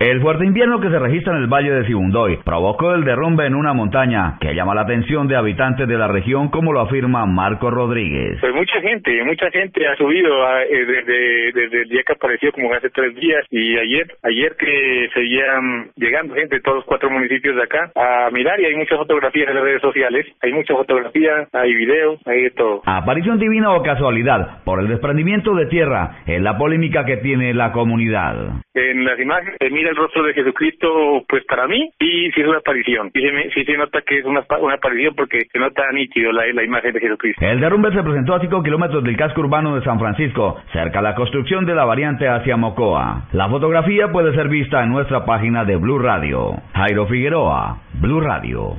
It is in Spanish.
El fuerte invierno que se registra en el valle de Sibundoy provocó el derrumbe en una montaña que llama la atención de habitantes de la región, como lo afirma Marco Rodríguez. Pues mucha gente, mucha gente ha subido eh, desde, desde, el día que apareció, como hace tres días, y ayer, ayer que seguían llegando gente de todos los cuatro municipios de acá a mirar, y hay muchas fotografías en las redes sociales, hay muchas fotografías, hay videos, hay de todo. Aparición divina o casualidad, por el desprendimiento de tierra, es la polémica que tiene la comunidad. En las imágenes mira el rostro de Jesucristo, pues para mí, y sí es una aparición. Sí se, se nota que es una, una aparición porque se nota nítido la, la imagen de Jesucristo. El derrumbe se presentó a 5 kilómetros del casco urbano de San Francisco, cerca de la construcción de la variante hacia Mocoa. La fotografía puede ser vista en nuestra página de Blue Radio. Jairo Figueroa, Blue Radio.